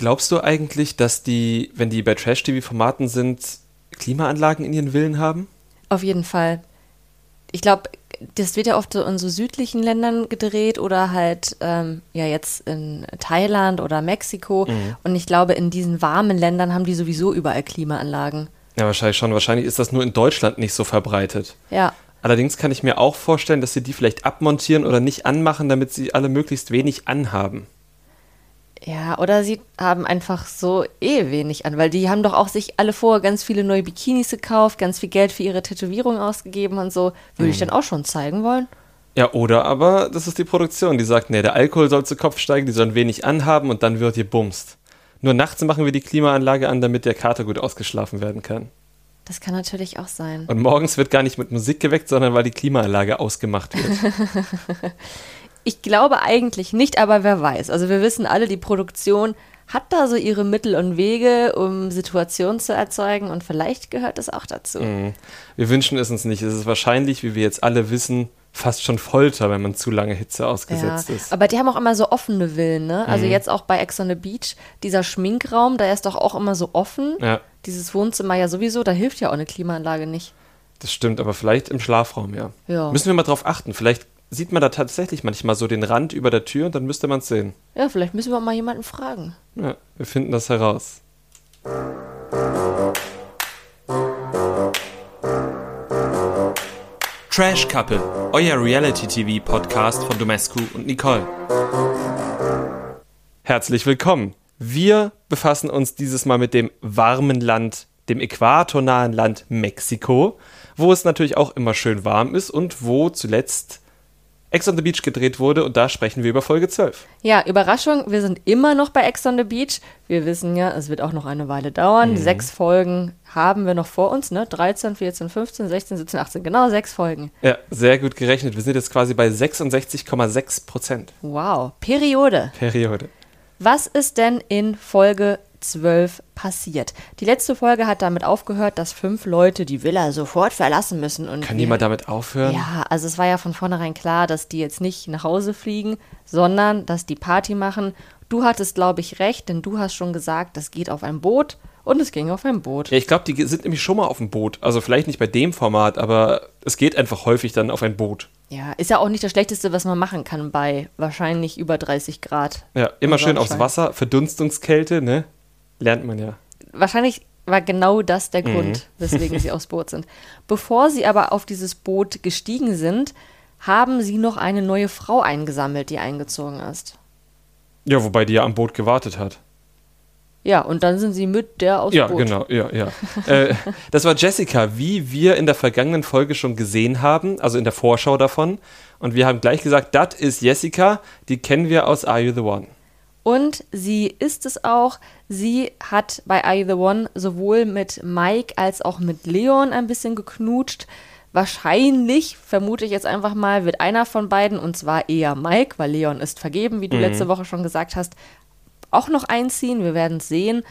Glaubst du eigentlich, dass die, wenn die bei Trash-TV-Formaten sind, Klimaanlagen in ihren Villen haben? Auf jeden Fall. Ich glaube, das wird ja oft so in so südlichen Ländern gedreht oder halt ähm, ja jetzt in Thailand oder Mexiko. Mhm. Und ich glaube, in diesen warmen Ländern haben die sowieso überall Klimaanlagen. Ja, wahrscheinlich schon. Wahrscheinlich ist das nur in Deutschland nicht so verbreitet. Ja, Allerdings kann ich mir auch vorstellen, dass sie die vielleicht abmontieren oder nicht anmachen, damit sie alle möglichst wenig anhaben. Ja, oder sie haben einfach so eh wenig an, weil die haben doch auch sich alle vorher ganz viele neue Bikinis gekauft, ganz viel Geld für ihre Tätowierung ausgegeben und so. Würde ich dann auch schon zeigen wollen. Ja, oder aber das ist die Produktion, die sagt, nee, der Alkohol soll zu Kopf steigen, die sollen wenig anhaben und dann wird hier bumst. Nur nachts machen wir die Klimaanlage an, damit der Kater gut ausgeschlafen werden kann. Das kann natürlich auch sein. Und morgens wird gar nicht mit Musik geweckt, sondern weil die Klimaanlage ausgemacht wird. Ich glaube eigentlich nicht, aber wer weiß. Also wir wissen alle, die Produktion hat da so ihre Mittel und Wege, um Situationen zu erzeugen und vielleicht gehört das auch dazu. Mhm. Wir wünschen es uns nicht. Es ist wahrscheinlich, wie wir jetzt alle wissen, fast schon Folter, wenn man zu lange Hitze Ja, ausgesetzt ist. aber die haben auch immer so offene Villen, ne? Also Mhm. jetzt auch bei Ex on the Beach, dieser Schminkraum, da ist doch auch immer so offen. Ja, Dieses Wohnzimmer ja sowieso, da hilft ja auch eine Klimaanlage nicht. das stimmt, aber vielleicht im Schlafraum, ja. Ja. Müssen wir mal drauf achten. Vielleicht sieht man da tatsächlich manchmal so den Rand über der Tür und dann müsste man es sehen. Ja, vielleicht müssen wir mal jemanden fragen. Ja, wir finden das heraus. Trash Couple, euer Reality-TV-Podcast von Domescu und Nicole. Herzlich willkommen. Wir befassen uns dieses Mal mit dem warmen Land, dem äquatornahen Land Mexiko, wo es natürlich auch immer schön warm ist und wo zuletzt Ex on the Beach gedreht wurde und da sprechen wir über Folge 12. Ja, Überraschung, wir sind immer noch bei Ex on the Beach. Wir wissen ja, es wird auch noch eine Weile dauern. Sechs Folgen haben wir noch vor uns, ne? 13, 14, 15, 16, 17, 18, genau sechs Folgen. Ja, sehr gut gerechnet. Wir sind jetzt quasi bei 66,6 Prozent Wow, Periode. Periode. Was ist denn in Folge 12 passiert? Die letzte Folge hat damit aufgehört, dass fünf Leute die Villa sofort verlassen müssen. Und Kann jemand damit aufhören? Ja, also es war ja von vornherein klar, dass die jetzt nicht nach Hause fliegen, sondern dass die Party machen. Du hattest, glaube ich, recht, denn du hast schon gesagt, das geht auf ein Boot und es ging auf ein Boot. Ja, ich glaube, die sind nämlich schon mal auf dem Boot. Also vielleicht nicht bei dem Format, aber es geht einfach häufig dann auf ein Boot. Ja, ist ja auch nicht das Schlechteste, was man machen kann bei wahrscheinlich über 30 Grad. Ja, immer Und schön aufs. Wasser, Verdunstungskälte, ne? Lernt man ja. Wahrscheinlich war genau das der Grund, weswegen sie aufs Boot sind. Bevor sie aber auf dieses Boot gestiegen sind, haben sie noch eine neue Frau eingesammelt, die eingezogen ist. Ja, wobei die ja am Boot gewartet hat. Ja, und dann sind sie mit der aufs Ja, Boot. genau, ja, ja. äh, das war Jessica, wie wir in der vergangenen Folge schon gesehen haben, also in der Vorschau davon. Und wir haben gleich gesagt, das ist Jessica, die kennen wir aus Are You the One? Und sie ist es auch. Sie hat bei You the One sowohl mit Mike als auch mit Leon ein bisschen geknutscht. Wahrscheinlich, vermute ich jetzt einfach mal, wird einer von beiden, und zwar eher Mike, weil Leon ist vergeben, wie du letzte Woche schon gesagt hast, auch noch einziehen. Wir werden es sehen.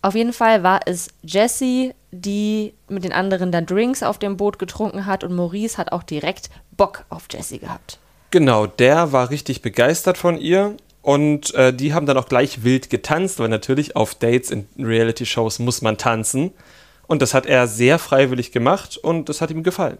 Auf jeden Fall war es Jessie, die mit den anderen dann Drinks auf dem Boot getrunken hat und Maurice hat auch direkt Bock auf Jessie gehabt. Genau, der war richtig begeistert von ihr und äh, die haben dann auch gleich wild getanzt, weil natürlich auf Dates in Reality-Shows muss man tanzen. Und das hat er sehr freiwillig gemacht und das hat ihm gefallen.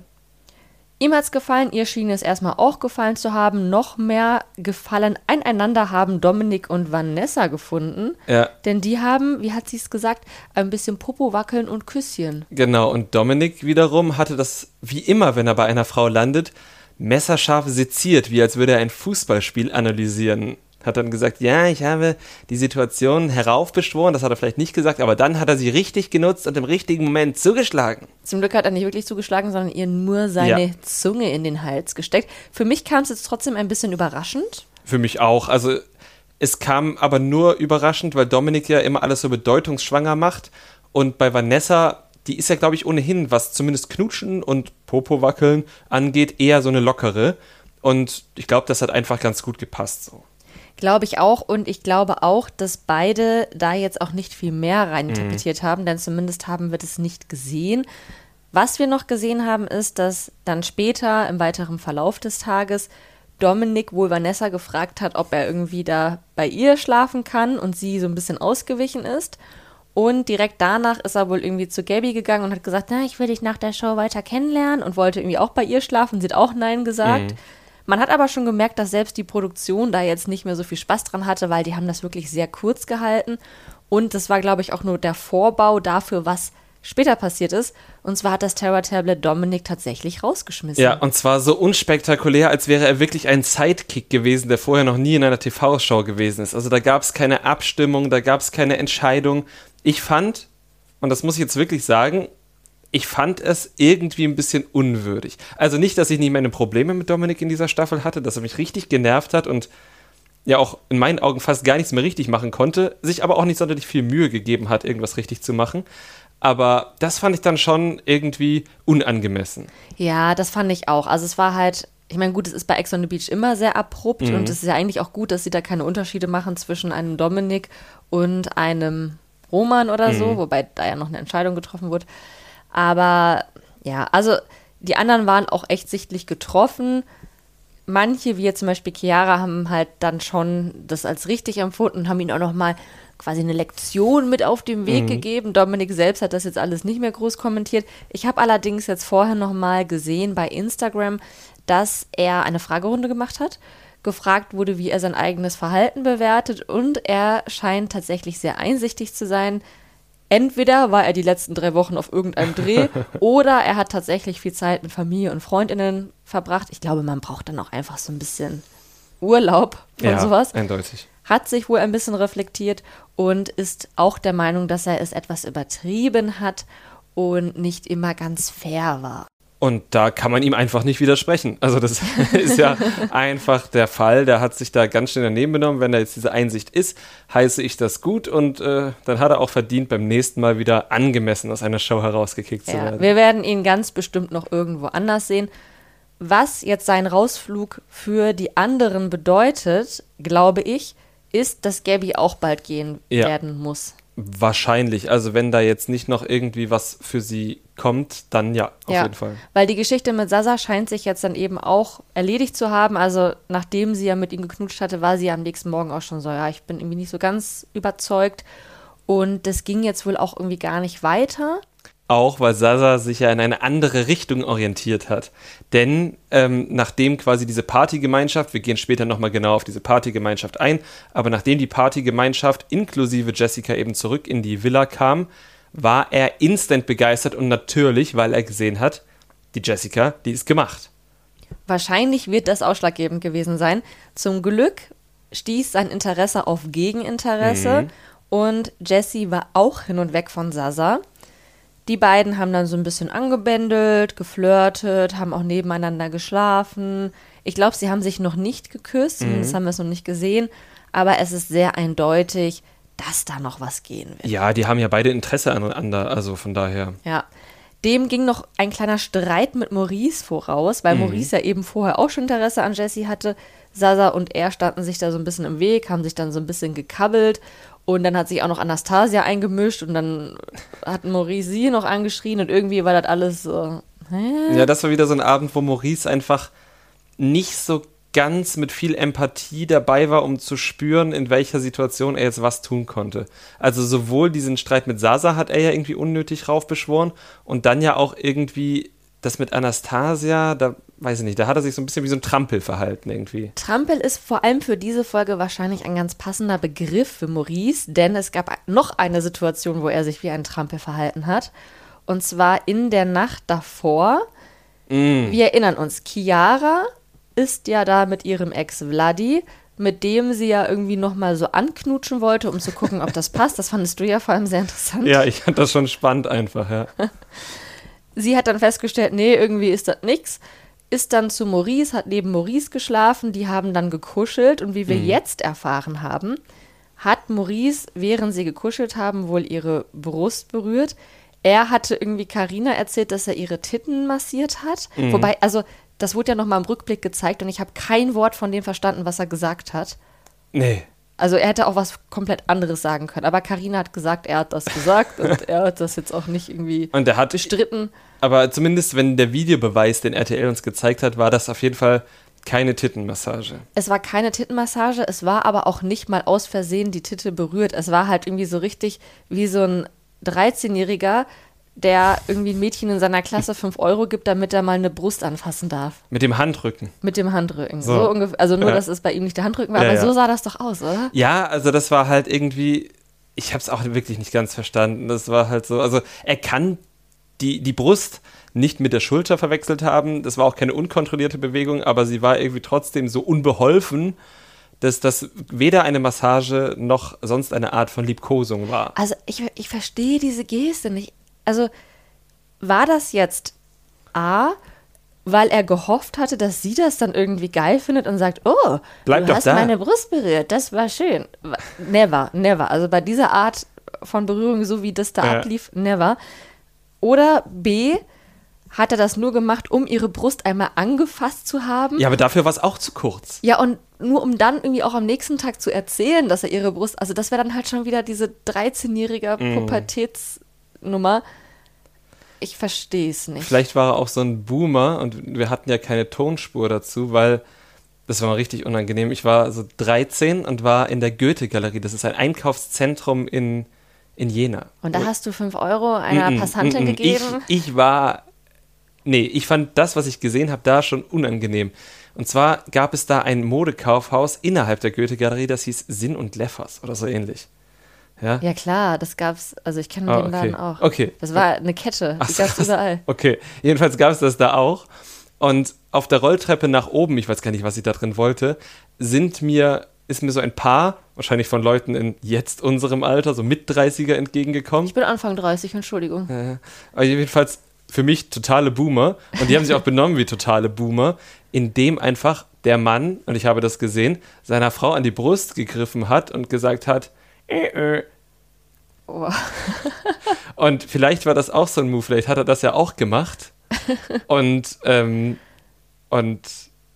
Ihm hat's gefallen, ihr schien es erstmal auch gefallen zu haben. Noch mehr gefallen aneinander haben Dominik und Vanessa gefunden. Ja, Denn die haben, wie hat sie es gesagt, ein bisschen Popo wackeln und Küsschen. genau. Und Dominik wiederum hatte das, wie immer, wenn er bei einer Frau landet, messerscharf seziert, wie als würde er ein Fußballspiel analysieren. Hat dann gesagt, ja, ich habe die Situation heraufbeschworen, das hat er vielleicht nicht gesagt, aber dann hat er sie richtig genutzt und im richtigen Moment zugeschlagen. Zum Glück hat er nicht wirklich zugeschlagen, sondern ihr nur seine Ja. Zunge in den Hals gesteckt. Für mich kam es jetzt trotzdem ein bisschen überraschend. Für mich auch. Also es kam aber nur überraschend, weil Dominik ja immer alles so bedeutungsschwanger macht. Und bei Vanessa, die ist ja, glaube ich, ohnehin, was zumindest Knutschen und Popo wackeln angeht, eher so eine lockere. Und ich glaube, das hat einfach ganz gut gepasst. So. Glaube ich auch. Und ich glaube auch, dass beide da jetzt auch nicht viel mehr reininterpretiert haben, denn zumindest haben wir das nicht gesehen. Was wir noch gesehen haben, ist, dass dann später im weiteren Verlauf des Tages Dominik wohl Vanessa gefragt hat, ob er irgendwie da bei ihr schlafen kann und sie so ein bisschen ausgewichen ist. Und direkt danach ist er wohl irgendwie zu Gabby gegangen und hat gesagt, na, ich will dich nach der Show weiter kennenlernen und wollte irgendwie auch bei ihr schlafen. Sie hat auch Nein gesagt. Mhm. Man hat aber schon gemerkt, dass selbst die Produktion da jetzt nicht mehr so viel Spaß dran hatte, weil die haben das wirklich sehr kurz gehalten. Und das war, glaube ich, auch nur der Vorbau dafür, was später passiert ist. Und zwar hat das Terror Tablet Dominik tatsächlich rausgeschmissen. Ja, und zwar so unspektakulär, als wäre er wirklich ein Sidekick gewesen, der vorher noch nie in einer TV-Show gewesen ist. Also da gab es keine Abstimmung, da gab es keine Entscheidung. Ich fand, und das muss ich jetzt wirklich sagen, ich fand es irgendwie ein bisschen unwürdig. Also nicht, dass ich nicht meine Probleme mit Dominik in dieser Staffel hatte, dass er mich richtig genervt hat und ja auch in meinen Augen fast gar nichts mehr richtig machen konnte, sich aber auch nicht sonderlich viel Mühe gegeben hat, irgendwas richtig zu machen. Aber das fand ich dann schon irgendwie unangemessen. Ja, das fand ich auch. Also es war halt, ich meine, gut, es ist bei Ex on the Beach immer sehr abrupt mhm. und es ist ja eigentlich auch gut, dass sie da keine Unterschiede machen zwischen einem Dominik und einem Roman oder mhm. so, wobei da ja noch eine Entscheidung getroffen wurde. Aber ja, also die anderen waren auch echt sichtlich getroffen. Manche, wie jetzt zum Beispiel Chiara, haben halt dann schon das als richtig empfunden und haben ihn auch noch mal quasi eine Lektion mit auf den Weg mhm. gegeben. Dominik selbst hat das jetzt alles nicht mehr groß kommentiert. Ich habe allerdings jetzt vorher noch mal gesehen bei Instagram, dass er eine Fragerunde gemacht hat, gefragt wurde, wie er sein eigenes Verhalten bewertet und er scheint tatsächlich sehr einsichtig zu sein. Entweder war er die letzten drei Wochen auf irgendeinem Dreh oder er hat tatsächlich viel Zeit mit Familie und Freundinnen verbracht. Ich glaube, man braucht dann auch einfach so ein bisschen Urlaub von ja, sowas. Eindeutig hat sich wohl ein bisschen reflektiert und ist auch der Meinung, dass er es etwas übertrieben hat und nicht immer ganz fair war. Und da kann man ihm einfach nicht widersprechen. Also das ist ja einfach der Fall. Der hat sich da ganz schnell daneben genommen. Wenn da jetzt diese Einsicht ist, heiße ich das gut. Und äh, dann hat er auch verdient, beim nächsten Mal wieder angemessen aus einer Show herausgekickt ja, zu werden. Wir werden ihn ganz bestimmt noch irgendwo anders sehen. Was jetzt sein Rausflug für die anderen bedeutet, glaube ich, ist, dass Gabby auch bald gehen ja. werden muss. Wahrscheinlich. Also wenn da jetzt nicht noch irgendwie was für sie kommt, dann ja, auf ja, jeden Fall. Weil die Geschichte mit Sasa scheint sich jetzt dann eben auch erledigt zu haben. Also nachdem sie ja mit ihm geknutscht hatte, war sie am nächsten Morgen auch schon so, ja, ich bin irgendwie nicht so ganz überzeugt. Und das ging jetzt wohl auch irgendwie gar nicht weiter auch, weil Sasa sich ja in eine andere Richtung orientiert hat. Denn ähm, nachdem quasi diese Partygemeinschaft, wir gehen später nochmal genau auf diese Partygemeinschaft ein, aber nachdem die Partygemeinschaft inklusive Jessica eben zurück in die Villa kam, war er instant begeistert und natürlich, weil er gesehen hat, die Jessica, die ist gemacht. Wahrscheinlich wird das ausschlaggebend gewesen sein. Zum Glück stieß sein Interesse auf Gegeninteresse mhm. und Jessie war auch hin und weg von Sasa. Die beiden haben dann so ein bisschen angebändelt, geflirtet, haben auch nebeneinander geschlafen. Ich glaube, sie haben sich noch nicht geküsst, mhm. zumindest haben wir es noch nicht gesehen. Aber es ist sehr eindeutig, dass da noch was gehen wird. Ja, die haben ja beide Interesse aneinander, also von daher. Ja. Dem ging noch ein kleiner Streit mit Maurice voraus, weil mhm. Maurice ja eben vorher auch schon Interesse an Jessie hatte. Sasa und er standen sich da so ein bisschen im Weg, haben sich dann so ein bisschen gekabbelt und dann hat sich auch noch Anastasia eingemischt und dann hat Maurice sie noch angeschrien und irgendwie war das alles so. Hä? Ja, das war wieder so ein Abend, wo Maurice einfach nicht so ganz mit viel Empathie dabei war, um zu spüren, in welcher Situation er jetzt was tun konnte. Also sowohl diesen Streit mit Sasa hat er ja irgendwie unnötig raufbeschworen und dann ja auch irgendwie das mit Anastasia, da weiß ich nicht, da hat er sich so ein bisschen wie so ein Trampel verhalten irgendwie. Trampel ist vor allem für diese Folge wahrscheinlich ein ganz passender Begriff für Maurice, denn es gab noch eine Situation, wo er sich wie ein Trampel verhalten hat. Und zwar in der Nacht davor. Mm. Wir erinnern uns, Chiara ist ja da mit ihrem Ex Vladi, mit dem sie ja irgendwie nochmal so anknutschen wollte, um zu gucken, ob das passt. Das fandest du ja vor allem sehr interessant. Ja, ich fand das schon spannend einfach, ja. sie hat dann festgestellt, nee, irgendwie ist das nichts ist dann zu Maurice, hat neben Maurice geschlafen, die haben dann gekuschelt und wie wir mhm. jetzt erfahren haben, hat Maurice, während sie gekuschelt haben, wohl ihre Brust berührt. Er hatte irgendwie Karina erzählt, dass er ihre Titten massiert hat. Mhm. Wobei, also das wurde ja noch mal im Rückblick gezeigt und ich habe kein Wort von dem verstanden, was er gesagt hat. Nee. Also er hätte auch was komplett anderes sagen können. Aber Karina hat gesagt, er hat das gesagt und er hat das jetzt auch nicht irgendwie und er hat, bestritten. Aber zumindest, wenn der Videobeweis, den RTL uns gezeigt hat, war das auf jeden Fall keine Tittenmassage. Es war keine Tittenmassage, es war aber auch nicht mal aus Versehen die Titte berührt. Es war halt irgendwie so richtig wie so ein 13-Jähriger, der irgendwie ein Mädchen in seiner Klasse 5 Euro gibt, damit er mal eine Brust anfassen darf. Mit dem Handrücken. Mit dem Handrücken. So. So. ungefähr. Also nur, Ja. dass es bei ihm nicht der Handrücken war, Ja, aber ja. so sah das doch aus, oder? Ja, also das war halt irgendwie, ich habe es auch wirklich nicht ganz verstanden. Das war halt so, also er kann die, die Brust nicht mit der Schulter verwechselt haben. Das war auch keine unkontrollierte Bewegung, aber sie war irgendwie trotzdem so unbeholfen, dass das weder eine Massage noch sonst eine Art von Liebkosung war. Also ich, ich verstehe diese Geste nicht. Also war das jetzt A, weil er gehofft hatte, dass sie das dann irgendwie geil findet und sagt, oh, Bleib du hast da. meine Brust berührt, das war schön. Never, never. Also bei dieser Art von Berührung, so wie das da Ja. ablief, never. Oder B, hat er das nur gemacht, um ihre Brust einmal angefasst zu haben? Ja, aber dafür war es auch zu kurz. Ja, und nur um dann irgendwie auch am nächsten Tag zu erzählen, dass er ihre Brust, also das wäre dann halt schon wieder diese 13-jährige Mhm. Pubertätsnummer. Ich verstehe es nicht. Vielleicht war er auch so ein Boomer und wir hatten ja keine Tonspur dazu, weil das war mal richtig unangenehm. Ich war so 13 und war in der Goethe-Galerie. Das ist ein Einkaufszentrum in, in Jena. Und da hast du 5 Euro einer Mm, Passantin mm. gegeben. Ich, ich war. Nee, ich fand das, was ich gesehen habe, da schon unangenehm. Und zwar gab es da ein Modekaufhaus innerhalb der Goethe-Galerie, das hieß Sinn und Leffers oder so ähnlich. Ja? ja klar, das gab's, also ich kenne Ah, den Laden okay. auch. Okay. Das war eine Kette, Ach die gab's überall. Okay, jedenfalls gab es das da auch. Und auf der Rolltreppe nach oben, ich weiß gar nicht, was ich da drin wollte, sind mir, ist mir so ein Paar, wahrscheinlich von Leuten in jetzt unserem Alter, so mit 30er entgegengekommen. Ich bin Anfang 30, Entschuldigung. Äh, aber jedenfalls für mich totale Boomer. Und die haben sich auch benommen wie totale Boomer, indem einfach der Mann, und ich habe das gesehen, seiner Frau an die Brust gegriffen hat und gesagt hat, äh, äh. Oh. Und vielleicht war das auch so ein Move, vielleicht hat er das ja auch gemacht. Und, ähm, und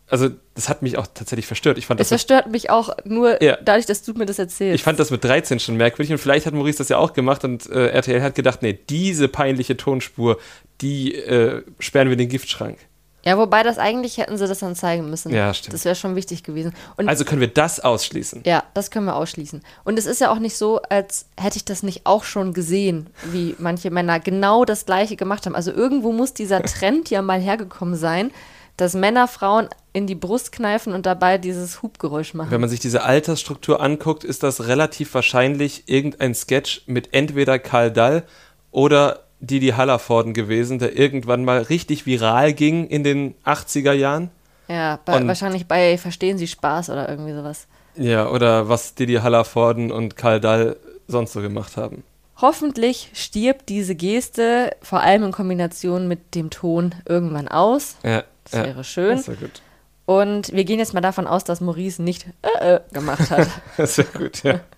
also das hat mich auch tatsächlich verstört. Ich fand Es das, mit, verstört mich auch nur Ja. dadurch, dass du mir das erzählst. ich fand das mit 13 schon merkwürdig und vielleicht hat Maurice das ja auch gemacht und äh, RTL hat gedacht, nee, diese peinliche Tonspur, die äh, sperren wir in den Giftschrank. Ja, wobei das eigentlich hätten sie das dann zeigen müssen. Ja, stimmt. Das wäre schon wichtig gewesen. Und Also können wir das ausschließen. Ja, das können wir ausschließen. Und es ist ja auch nicht so, als hätte ich das nicht auch schon gesehen, wie manche Männer genau das Gleiche gemacht haben. Also irgendwo muss dieser Trend ja mal hergekommen sein, dass Männer Frauen in die Brust kneifen und dabei dieses Hubgeräusch machen. Wenn man sich diese Altersstruktur anguckt, ist das relativ wahrscheinlich irgendein Sketch mit entweder Karl Dall oder Didi Hallervorden gewesen, der irgendwann mal richtig viral ging in den 80er Jahren. ja, bei, und- wahrscheinlich bei Verstehen Sie Spaß oder irgendwie sowas. Ja, oder was Didi Hallervorden und Karl Dall sonst so gemacht haben. Hoffentlich stirbt diese Geste, vor allem in Kombination mit dem Ton, irgendwann aus. Ja, Das ja, wäre schön. Das wäre gut. Und wir gehen jetzt mal davon aus, dass Maurice nicht äh, äh, gemacht hat. Das wäre gut, ja.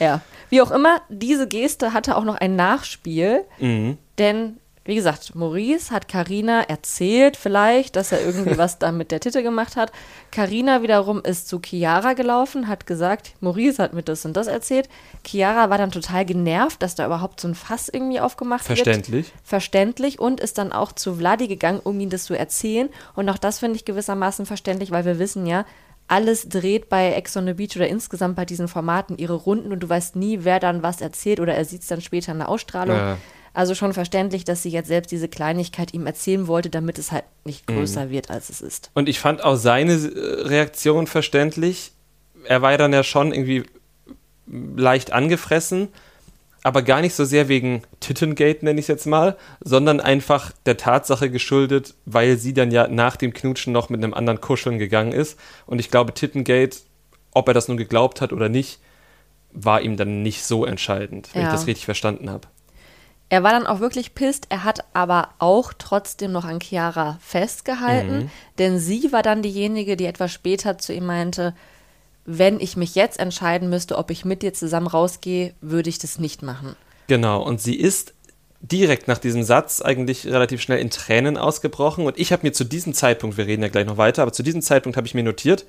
Ja, wie auch immer, diese Geste hatte auch noch ein Nachspiel, Mhm. denn wie gesagt, Maurice hat Karina erzählt vielleicht, dass er irgendwie was da mit der Titte gemacht hat. Karina wiederum ist zu Chiara gelaufen, hat gesagt, Maurice hat mir das und das erzählt. Chiara war dann total genervt, dass da überhaupt so ein Fass irgendwie aufgemacht wird Verständlich. verständlich und ist dann auch zu Vladi gegangen, um ihm das zu erzählen. Und auch das finde ich gewissermaßen verständlich, weil wir wissen ja, alles dreht bei Ex on the Beach oder insgesamt bei diesen Formaten ihre Runden und du weißt nie, wer dann was erzählt oder er sieht es dann später in der Ausstrahlung. Ja. Also schon verständlich, dass sie jetzt selbst diese Kleinigkeit ihm erzählen wollte, damit es halt nicht größer wird, als es ist. Und ich fand auch seine äh, Reaktion verständlich. Er war ja dann ja schon irgendwie leicht angefressen, aber gar nicht so sehr wegen Tittengate, nenne ich es jetzt mal, sondern einfach der Tatsache geschuldet, weil sie dann ja nach dem Knutschen noch mit einem anderen kuscheln gegangen ist. Und ich glaube, Tittengate, ob er das nun geglaubt hat oder nicht, war ihm dann nicht so entscheidend, wenn Ja. ich das richtig verstanden habe. Er war dann auch wirklich pisst. Er hat aber auch trotzdem noch an Chiara festgehalten, denn sie war dann diejenige, die etwas später zu ihm meinte, wenn ich mich jetzt entscheiden müsste, ob ich mit dir zusammen rausgehe, würde ich das nicht machen. Genau, und sie ist direkt nach diesem Satz eigentlich relativ schnell in Tränen ausgebrochen. Und ich habe mir zu diesem Zeitpunkt, wir reden ja gleich noch weiter, aber zu diesem Zeitpunkt habe ich mir notiert,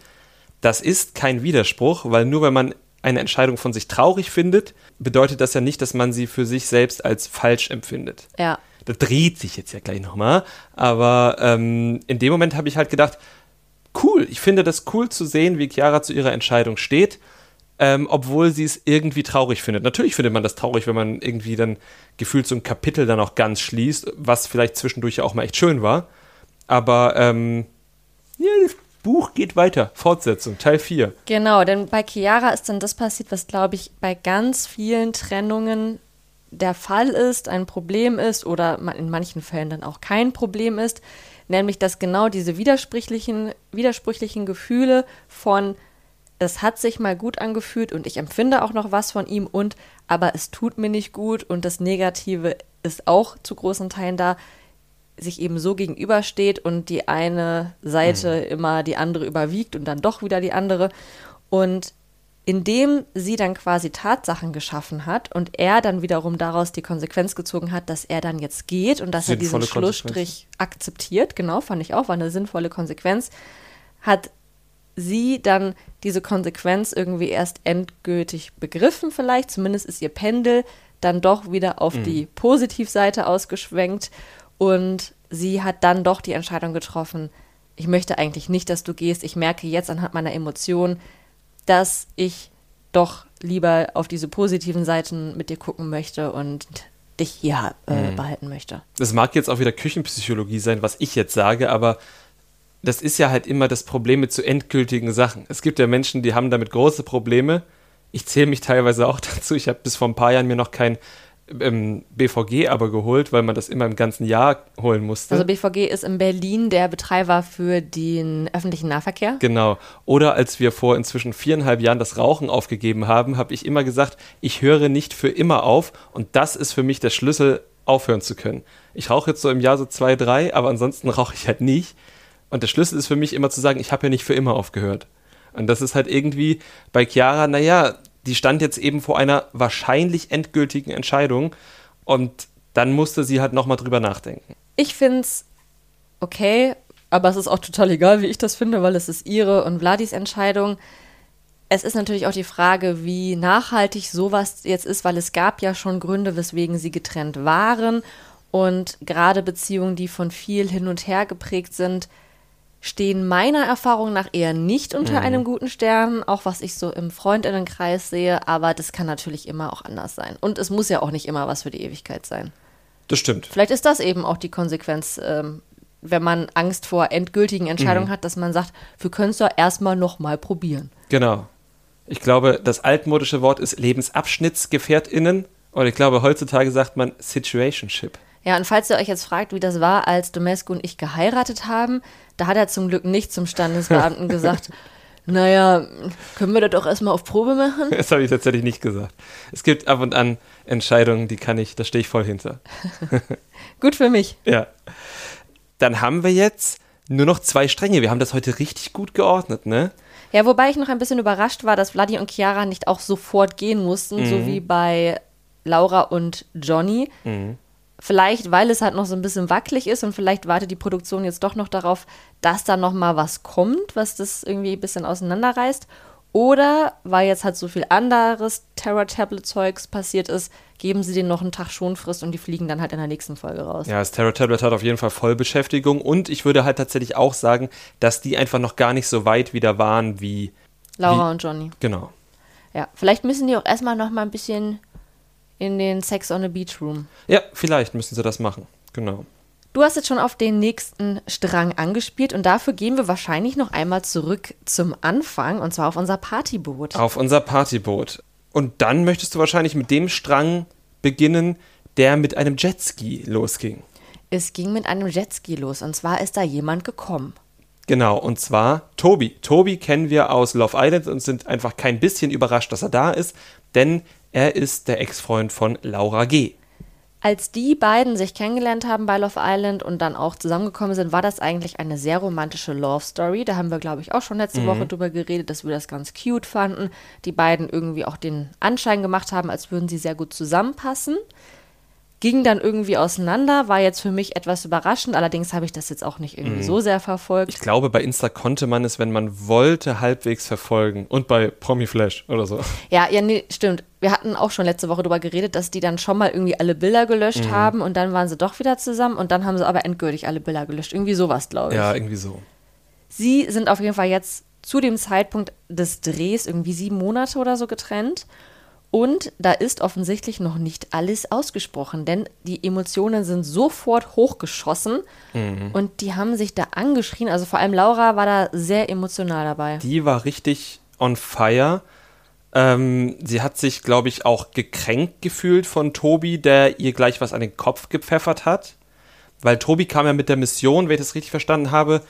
das ist kein Widerspruch, weil nur wenn man eine Entscheidung von sich traurig findet, bedeutet das ja nicht, dass man sie für sich selbst als falsch empfindet. Ja, Das dreht sich jetzt ja gleich nochmal, aber ähm, in dem Moment habe ich halt gedacht, cool. Ich finde das cool zu sehen, wie Chiara zu ihrer Entscheidung steht, ähm, obwohl sie es irgendwie traurig findet. Natürlich findet man das traurig, wenn man irgendwie dann gefühlt so ein Kapitel dann auch ganz schließt, was vielleicht zwischendurch ja auch mal echt schön war. Aber ähm, ja, das Buch geht weiter. Fortsetzung, Teil 4. Genau, denn bei Chiara ist dann das passiert, was, glaube ich, bei ganz vielen Trennungen der Fall ist, ein Problem ist oder in manchen Fällen dann auch kein Problem ist, nämlich dass genau diese widersprüchlichen, widersprüchlichen Gefühle von es hat sich mal gut angefühlt und ich empfinde auch noch was von ihm und aber es tut mir nicht gut und das Negative ist auch zu großen Teilen da, sich eben so gegenübersteht und die eine Seite mhm. immer die andere überwiegt und dann doch wieder die andere. Und indem sie dann quasi Tatsachen geschaffen hat und er dann wiederum daraus die Konsequenz gezogen hat, dass er dann jetzt geht und dass sinnvolle er diesen Schlussstrich akzeptiert, genau, fand ich auch, war eine sinnvolle Konsequenz, hat sie dann diese Konsequenz irgendwie erst endgültig begriffen vielleicht, zumindest ist ihr Pendel dann doch wieder auf mhm. die Positivseite ausgeschwenkt und sie hat dann doch die Entscheidung getroffen, ich möchte eigentlich nicht, dass du gehst. Ich merke jetzt anhand meiner Emotionen, dass ich doch lieber auf diese positiven Seiten mit dir gucken möchte und dich hier äh, mhm. behalten möchte. Das mag jetzt auch wieder Küchenpsychologie sein, was ich jetzt sage, aber das ist ja halt immer das Problem mit so endgültigen Sachen. Es gibt ja Menschen, die haben damit große Probleme. Ich zähle mich teilweise auch dazu. Ich habe bis vor ein paar Jahren mir noch kein ähm, BVG aber geholt, weil man das immer im ganzen Jahr holen musste. Also BVG ist in Berlin der Betreiber für den öffentlichen Nahverkehr. Genau. Oder als wir vor inzwischen viereinhalb Jahren das Rauchen aufgegeben haben, habe ich immer gesagt, ich höre nicht für immer auf und das ist für mich der Schlüssel, aufhören zu können. Ich rauche jetzt so im Jahr so zwei, drei, aber ansonsten rauche ich halt nicht. Und der Schlüssel ist für mich immer zu sagen, ich habe ja nicht für immer aufgehört. Und das ist halt irgendwie bei Chiara, naja, die stand jetzt eben vor einer wahrscheinlich endgültigen Entscheidung und dann musste sie halt nochmal drüber nachdenken. Ich finde es okay, aber es ist auch total egal, wie ich das finde, weil es ist ihre und Vladis Entscheidung. Es ist natürlich auch die Frage, wie nachhaltig sowas jetzt ist, weil es gab ja schon Gründe, weswegen sie getrennt waren. Und gerade Beziehungen, die von viel hin und her geprägt sind, stehen meiner Erfahrung nach eher nicht unter mhm. einem guten Stern, auch was ich so im Freundinnenkreis sehe, aber das kann natürlich immer auch anders sein. Und es muss ja auch nicht immer was für die Ewigkeit sein. Das stimmt. Vielleicht ist das eben auch die Konsequenz, ähm, wenn man Angst vor endgültigen Entscheidungen mhm. hat, dass man sagt, wir können es ja erstmal nochmal probieren. Genau. Ich glaube, das altmodische Wort ist LebensabschnittsgefährtInnen. Und ich glaube, heutzutage sagt man Situationship. Ja, und falls ihr euch jetzt fragt, wie das war, als Domesco und ich geheiratet haben, da hat er zum Glück nicht zum Standesbeamten gesagt, naja, können wir das doch erstmal auf Probe machen? Das habe ich tatsächlich nicht gesagt. Es gibt ab und an Entscheidungen, die kann ich, da stehe ich voll hinter. Gut für mich. Ja. Dann haben wir jetzt nur noch zwei Stränge. Wir haben das heute richtig gut geordnet, ne? Ja, wobei ich noch ein bisschen überrascht war, dass Vladi und Chiara nicht auch sofort gehen mussten, mhm. so wie bei Laura und Johnny. Mhm. Vielleicht, weil es halt noch so ein bisschen wackelig ist und vielleicht wartet die Produktion jetzt doch noch darauf, dass da noch mal was kommt, was das irgendwie ein bisschen auseinanderreißt. Oder weil jetzt halt so viel anderes Terror-Tablet-Zeugs passiert ist, geben sie denen noch einen Tag Schonfrist und die fliegen dann halt in der nächsten Folge raus. Ja, das Terror-Tablet hat auf jeden Fall Vollbeschäftigung und ich würde halt tatsächlich auch sagen, dass die einfach noch gar nicht so weit wieder waren wie Laura wie, und Johnny. Genau. Ja, vielleicht müssen die auch erstmal noch mal ein bisschen in den Sex on the Beach Room. Ja, vielleicht müssen sie das machen. Genau. Du hast jetzt schon auf den nächsten Strang angespielt und dafür gehen wir wahrscheinlich noch einmal zurück zum Anfang und zwar auf unser Partyboot. Auf unser Partyboot. Und dann möchtest du wahrscheinlich mit dem Strang beginnen, der mit einem Jetski losging. Es ging mit einem Jetski los und zwar ist da jemand gekommen. Genau, und zwar Tobi. Tobi kennen wir aus Love Island und sind einfach kein bisschen überrascht, dass er da ist, denn er ist der Ex-Freund von Laura G. Als die beiden sich kennengelernt haben bei Love Island und dann auch zusammengekommen sind, war das eigentlich eine sehr romantische Love Story. Da haben wir, glaube ich, auch schon letzte mhm. Woche drüber geredet, dass wir das ganz cute fanden. Die beiden irgendwie auch den Anschein gemacht haben, als würden sie sehr gut zusammenpassen ging dann irgendwie auseinander, war jetzt für mich etwas überraschend. Allerdings habe ich das jetzt auch nicht irgendwie mhm. so sehr verfolgt. Ich glaube, bei Insta konnte man es, wenn man wollte, halbwegs verfolgen. Und bei Promi Flash oder so. Ja, ja, nee, stimmt. Wir hatten auch schon letzte Woche darüber geredet, dass die dann schon mal irgendwie alle Bilder gelöscht mhm. haben und dann waren sie doch wieder zusammen und dann haben sie aber endgültig alle Bilder gelöscht. Irgendwie sowas, glaube ich. Ja, irgendwie so. Sie sind auf jeden Fall jetzt zu dem Zeitpunkt des Drehs irgendwie sieben Monate oder so getrennt. Und da ist offensichtlich noch nicht alles ausgesprochen, denn die Emotionen sind sofort hochgeschossen Mhm. und die haben sich da angeschrien. Also vor allem Laura war da sehr emotional dabei. Die war richtig on fire. Ähm, sie hat sich, glaube ich, auch gekränkt gefühlt von Tobi, der ihr gleich was an den Kopf gepfeffert hat. Weil Tobi kam ja mit der Mission, wenn ich das richtig verstanden habe,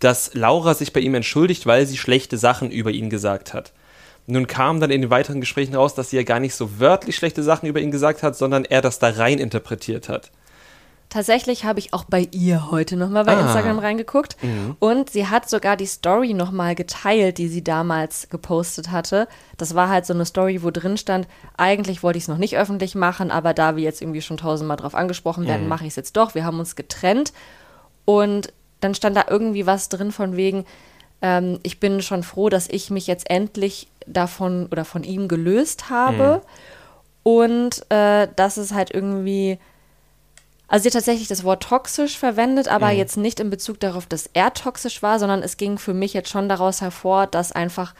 dass Laura sich bei ihm entschuldigt, weil sie schlechte Sachen über ihn gesagt hat. Nun kam dann in den weiteren Gesprächen raus, dass sie ja gar nicht so wörtlich schlechte Sachen über ihn gesagt hat, sondern er das da rein interpretiert hat. Tatsächlich habe ich auch bei ihr heute nochmal bei Ah. Instagram reingeguckt und sie hat sogar die Story nochmal geteilt, die sie damals gepostet hatte. Das war halt so eine Story, wo drin stand, eigentlich wollte ich es noch nicht öffentlich machen, aber da wir jetzt irgendwie schon tausendmal drauf angesprochen werden, mache ich es jetzt doch. Wir haben uns getrennt und dann stand da irgendwie was drin von wegen, ähm, ich bin schon froh, dass ich mich jetzt endlich davon oder von ihm gelöst habe. Und äh, dass es halt irgendwie also sie hat tatsächlich das Wort toxisch verwendet, aber jetzt nicht in Bezug darauf, dass er toxisch war, sondern es ging für mich jetzt schon daraus hervor, dass einfach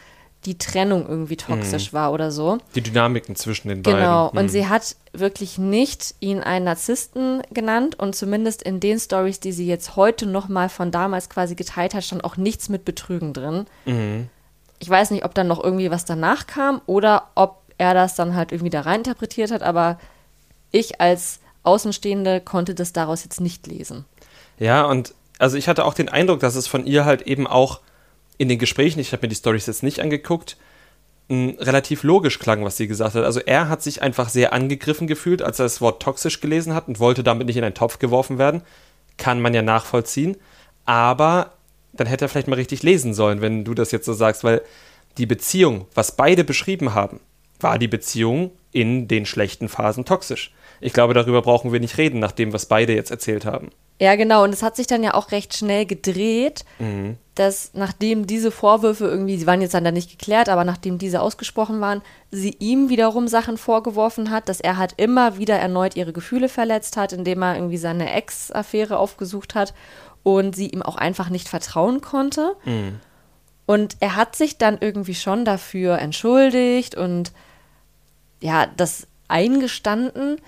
die Trennung irgendwie toxisch war oder so. Die Dynamiken zwischen den beiden. Genau. Hm. Und sie hat wirklich nicht ihn einen Narzissten genannt und zumindest in den Stories, die sie jetzt heute nochmal von damals quasi geteilt hat, stand auch nichts mit Betrügen drin. Mhm. Ich weiß nicht, ob dann noch irgendwie was danach kam oder ob er das dann halt irgendwie da rein interpretiert hat, aber ich als Außenstehende konnte das daraus jetzt nicht lesen. Ja, und also ich hatte auch den Eindruck, dass es von ihr halt eben auch in den Gesprächen, ich habe mir die Stories jetzt nicht angeguckt, relativ logisch klang, was sie gesagt hat. Also er hat sich einfach sehr angegriffen gefühlt, als er das Wort toxisch gelesen hat und wollte damit nicht in einen Topf geworfen werden. Kann man ja nachvollziehen. Aber dann hätte er vielleicht mal richtig lesen sollen, wenn du das jetzt so sagst, weil die Beziehung, was beide beschrieben haben, war die Beziehung in den schlechten Phasen toxisch. Ich glaube, darüber brauchen wir nicht reden, nach dem, was beide jetzt erzählt haben. Ja, genau. Und es hat sich dann ja auch recht schnell gedreht, dass nachdem diese Vorwürfe irgendwie, sie waren jetzt dann da nicht geklärt, aber nachdem diese ausgesprochen waren, sie ihm wiederum Sachen vorgeworfen hat, dass er halt immer wieder erneut ihre Gefühle verletzt hat, indem er irgendwie seine Ex-Affäre aufgesucht hat und sie ihm auch einfach nicht vertrauen konnte. Und er hat sich dann irgendwie schon dafür entschuldigt und ja, das eingestanden.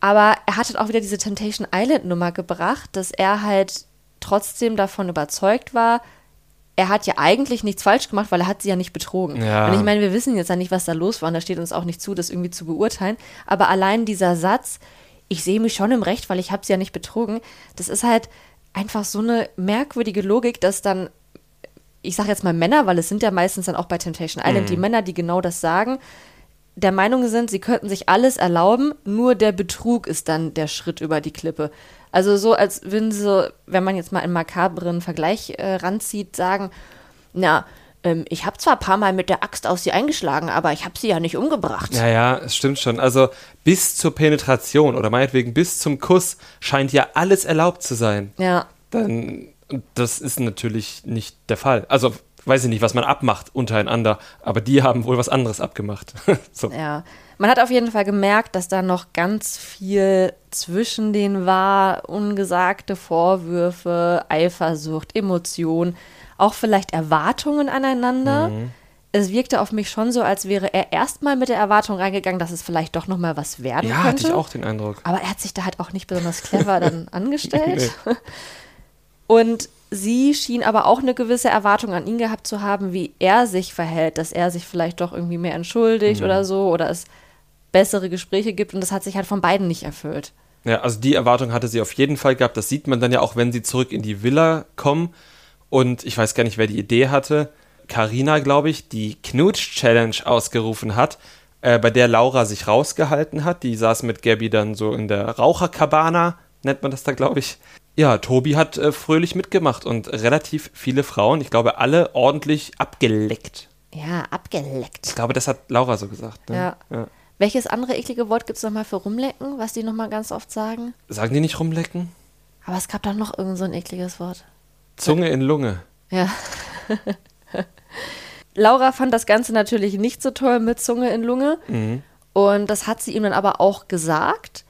Aber er hat halt auch wieder diese Temptation Island Nummer gebracht, dass er halt trotzdem davon überzeugt war, er hat ja eigentlich nichts falsch gemacht, weil er hat sie ja nicht betrogen. Ja. Und ich meine, wir wissen jetzt ja nicht, was da los war und da steht uns auch nicht zu, das irgendwie zu beurteilen. Aber allein dieser Satz, ich sehe mich schon im Recht, weil ich habe sie ja nicht betrogen, das ist halt einfach so eine merkwürdige Logik, dass dann, ich sage jetzt mal Männer, weil es sind ja meistens dann auch bei Temptation Island die Männer, die genau das sagen, der Meinung sind, sie könnten sich alles erlauben, nur der Betrug ist dann der Schritt über die Klippe. Also so, als würden sie, wenn man jetzt mal einen makabren Vergleich äh, ranzieht, sagen, na, ähm, ich habe zwar ein paar Mal mit der Axt aus sie eingeschlagen, aber ich habe sie ja nicht umgebracht. Ja, ja, es stimmt schon. Also bis zur Penetration oder meinetwegen bis zum Kuss scheint ja alles erlaubt zu sein. Ja. Dann, das ist natürlich nicht der Fall. Also weiß ich nicht, was man abmacht untereinander, aber die haben wohl was anderes abgemacht. so. Ja, man hat auf jeden Fall gemerkt, dass da noch ganz viel zwischen denen war, ungesagte Vorwürfe, Eifersucht, Emotion, auch vielleicht Erwartungen aneinander. Es wirkte auf mich schon so, als wäre er erstmal mit der Erwartung reingegangen, dass es vielleicht doch noch mal was werden Ja, könnte. hatte ich auch den Eindruck. Aber er hat sich da halt auch nicht besonders clever dann angestellt. Und sie schien aber auch eine gewisse Erwartung an ihn gehabt zu haben, wie er sich verhält, dass er sich vielleicht doch irgendwie mehr entschuldigt oder so oder es bessere Gespräche gibt und das hat sich halt von beiden nicht erfüllt. Ja, also die Erwartung hatte sie auf jeden Fall gehabt. Das sieht man dann ja auch, wenn sie zurück in die Villa kommen. Und ich weiß gar nicht, wer die Idee hatte. Karina, glaube ich, die Knutsch-Challenge ausgerufen hat, äh, bei der Laura sich rausgehalten hat. Die saß mit Gabby dann so in der Raucherkabana, nennt man das da, glaube ich. Ja, Tobi hat äh, fröhlich mitgemacht und relativ viele Frauen, ich glaube, alle ordentlich abgeleckt. Ja, abgeleckt. Ich glaube, das hat Laura so gesagt. Ne? Ja. Ja. Welches andere eklige Wort gibt es nochmal für rumlecken, was die nochmal ganz oft sagen? Sagen die nicht rumlecken? Aber es gab doch noch irgend so ein ekliges Wort. Zunge in Lunge. Ja. Laura fand das Ganze natürlich nicht so toll mit Zunge in Lunge. Und das hat sie ihm dann aber auch gesagt.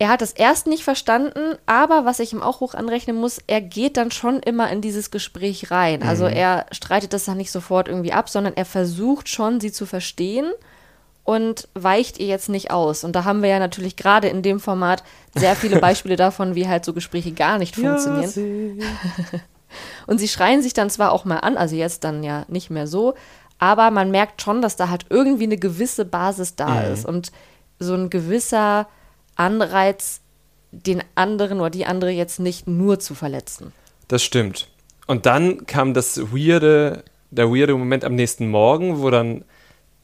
Er hat es erst nicht verstanden, aber was ich ihm auch hoch anrechnen muss, er geht dann schon immer in dieses Gespräch rein. Also Mhm. er streitet das dann nicht sofort irgendwie ab, sondern er versucht schon, sie zu verstehen und weicht ihr jetzt nicht aus. Und da haben wir ja natürlich gerade in dem Format sehr viele Beispiele davon, wie halt so Gespräche gar nicht funktionieren. Und sie schreien sich dann zwar auch mal an, also jetzt dann ja nicht mehr so, aber man merkt schon, dass da halt irgendwie eine gewisse Basis da Mhm. ist und so ein gewisser Anreiz, den anderen oder die andere jetzt nicht nur zu verletzen. Das stimmt. Und dann kam das weirde, der weirde Moment am nächsten Morgen, wo dann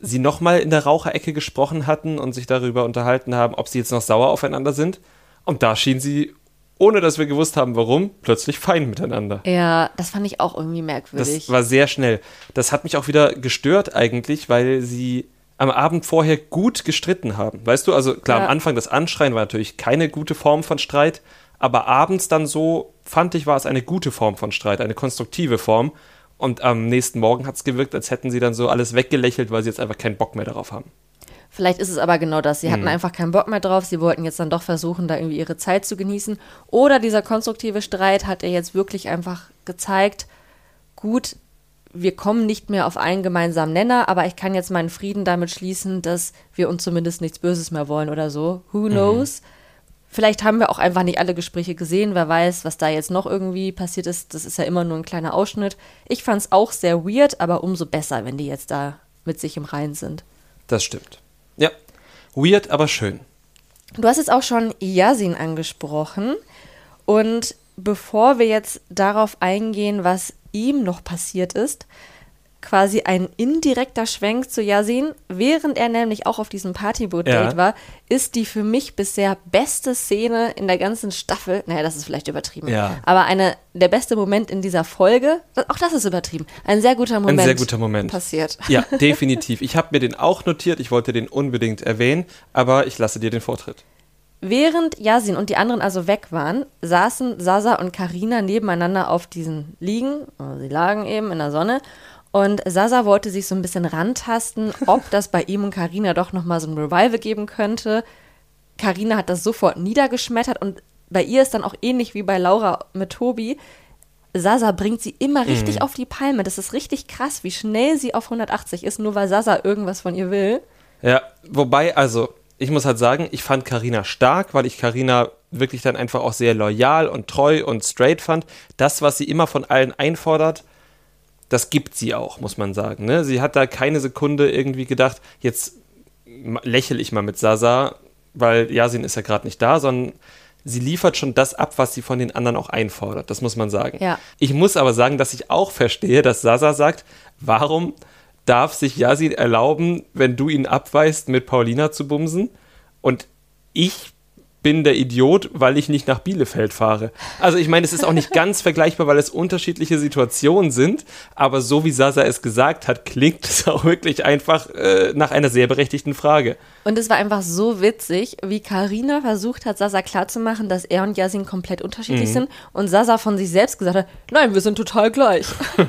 sie nochmal in der Raucherecke gesprochen hatten und sich darüber unterhalten haben, ob sie jetzt noch sauer aufeinander sind. Und da schien sie, ohne dass wir gewusst haben, warum, plötzlich fein miteinander. Ja, das fand ich auch irgendwie merkwürdig. Das war sehr schnell. Das hat mich auch wieder gestört eigentlich, weil sie am Abend vorher gut gestritten haben. Weißt du, also klar, Ja. am Anfang das Anschreien war natürlich keine gute Form von Streit, aber abends dann so, fand ich, war es eine gute Form von Streit, eine konstruktive Form. Und am nächsten Morgen hat es gewirkt, als hätten sie dann so alles weggelächelt, weil sie jetzt einfach keinen Bock mehr darauf haben. Vielleicht ist es aber genau das. Sie hatten Mhm. einfach keinen Bock mehr drauf. Sie wollten jetzt dann doch versuchen, da irgendwie ihre Zeit zu genießen. Oder dieser konstruktive Streit hat er jetzt wirklich einfach gezeigt, gut, wir kommen nicht mehr auf einen gemeinsamen Nenner, aber ich kann jetzt meinen Frieden damit schließen, dass wir uns zumindest nichts Böses mehr wollen oder so. Who knows? Vielleicht haben wir auch einfach nicht alle Gespräche gesehen. Wer weiß, was da jetzt noch irgendwie passiert ist. Das ist ja immer nur ein kleiner Ausschnitt. Ich fand es auch sehr weird, aber umso besser, wenn die jetzt da mit sich im Reinen sind. Das stimmt. Ja. Weird, aber schön. Du hast jetzt auch schon Yasin angesprochen. Und bevor wir jetzt darauf eingehen, was ihm noch passiert ist, quasi ein indirekter Schwenk zu Yasin, während er nämlich auch auf diesem Partyboot-Date Ja. war, ist die für mich bisher beste Szene in der ganzen Staffel. Naja, das ist vielleicht übertrieben. Ja. Aber eine, der beste Moment in dieser Folge, auch das ist übertrieben. Ein sehr guter Moment. sehr guter Moment. Passiert. Ja, definitiv. Ich habe mir den auch notiert, ich wollte den unbedingt erwähnen, aber ich lasse dir den Vortritt. Während Yasin und die anderen also weg waren, saßen Sasa und Karina nebeneinander auf diesen Liegen. Also Sie lagen eben in der Sonne. Und Sasa wollte sich so ein bisschen rantasten, ob das bei ihm und Karina doch nochmal so ein Revival geben könnte. Karina hat das sofort niedergeschmettert und bei ihr ist dann auch ähnlich wie bei Laura mit Tobi. Sasa bringt sie immer richtig auf die Palme. Das ist richtig krass, wie schnell sie auf 180 ist, nur weil Sasa irgendwas von ihr will. Ja, wobei, also, ich muss halt sagen, ich fand Karina stark, weil ich Karina wirklich dann einfach auch sehr loyal und treu und straight fand. Das, was sie immer von allen einfordert, das gibt sie auch, muss man sagen. Ne? Sie hat da keine Sekunde irgendwie gedacht, jetzt lächel ich mal mit Sasa, weil Yasin ist ja gerade nicht da, sondern sie liefert schon das ab, was sie von den anderen auch einfordert. Das muss man sagen. Ja. Ich muss aber sagen, dass ich auch verstehe, dass Sasa sagt, warum darf sich Yasin erlauben, wenn du ihn abweist, mit Paulina zu bumsen? Und ich bin der Idiot, weil ich nicht nach Bielefeld fahre. Also ich meine, es ist auch nicht ganz vergleichbar, weil es unterschiedliche Situationen sind, aber so wie Sasa es gesagt hat, klingt es auch wirklich einfach äh, nach einer sehr berechtigten Frage. Und es war einfach so witzig, wie Karina versucht hat, Sasa klarzumachen, dass er und Yasin komplett unterschiedlich sind. Und Sasa von sich selbst gesagt hat, nein, wir sind total gleich.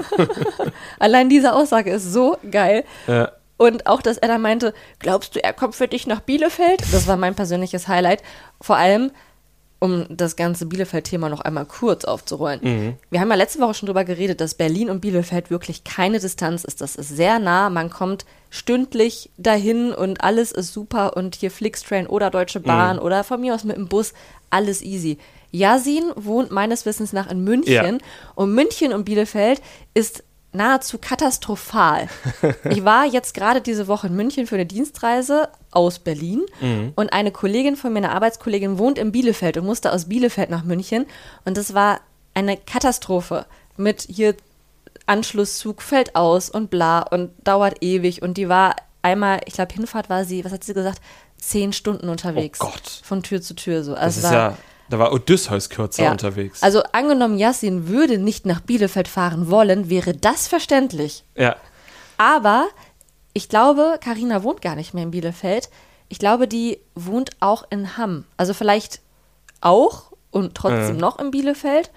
Allein diese Aussage ist so geil. Ja. Und auch, dass er dann meinte, glaubst du, er kommt für dich nach Bielefeld? Das war mein persönliches Highlight. Vor allem, um das ganze Bielefeld-Thema noch einmal kurz aufzurollen. Wir haben ja letzte Woche schon drüber geredet, dass Berlin und Bielefeld wirklich keine Distanz ist. Das ist sehr nah. Man kommt stündlich dahin und alles ist super. Und hier Flixtrain oder Deutsche Bahn oder von mir aus mit dem Bus, alles easy. Yasin wohnt meines Wissens nach in München. Ja. Und München und Bielefeld ist nahezu katastrophal. ich war jetzt gerade diese Woche in München für eine Dienstreise aus Berlin und eine Kollegin von mir, eine Arbeitskollegin, wohnt in Bielefeld und musste aus Bielefeld nach München und das war eine Katastrophe mit hier Anschlusszug fällt aus und bla und dauert ewig und die war einmal, ich glaube Hinfahrt war sie, was hat sie gesagt, zehn Stunden unterwegs. Oh Gott. Von Tür zu Tür so. Das Also ist war, ja, da war Odysseus kürzer ja. unterwegs. Also angenommen, Yassin würde nicht nach Bielefeld fahren wollen, wäre das verständlich. ja. Aber ich glaube, Karina wohnt gar nicht mehr in Bielefeld. Ich glaube, die wohnt auch in Hamm. Also vielleicht auch und trotzdem Ja. noch in Bielefeld.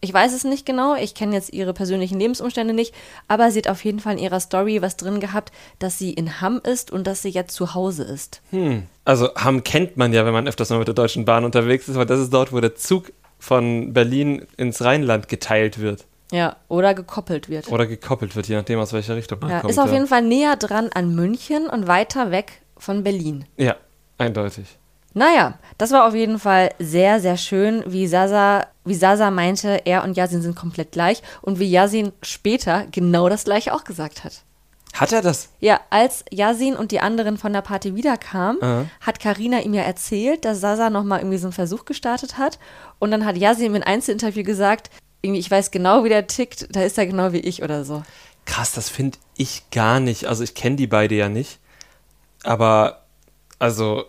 Ich weiß es nicht genau, ich kenne jetzt ihre persönlichen Lebensumstände nicht, aber sie hat auf jeden Fall in ihrer Story was drin gehabt, dass sie in Hamm ist und dass sie jetzt zu Hause ist. Hm. Also Hamm kennt man ja, wenn man öfters mal mit der Deutschen Bahn unterwegs ist, weil das ist dort, wo der Zug von Berlin ins Rheinland geteilt wird. Ja, oder gekoppelt wird. Oder gekoppelt wird, je nachdem, aus welcher Richtung man ja, kommt. ist auf ja. jeden Fall näher dran an München und weiter weg von Berlin. Ja, eindeutig. Naja, das war auf jeden Fall sehr, sehr schön, wie Sasa, wie Sasa meinte, er und Yasin sind komplett gleich und wie Yasin später genau das gleiche auch gesagt hat. Hat er das? Ja, als Yasin und die anderen von der Party wiederkamen, Aha. hat Karina ihm ja erzählt, dass Sasa nochmal irgendwie so einen Versuch gestartet hat. Und dann hat Yasin im Einzelinterview gesagt, irgendwie, ich weiß genau, wie der tickt, da ist er genau wie ich oder so. Krass, das finde ich gar nicht. Also ich kenne die beide ja nicht. Aber, also,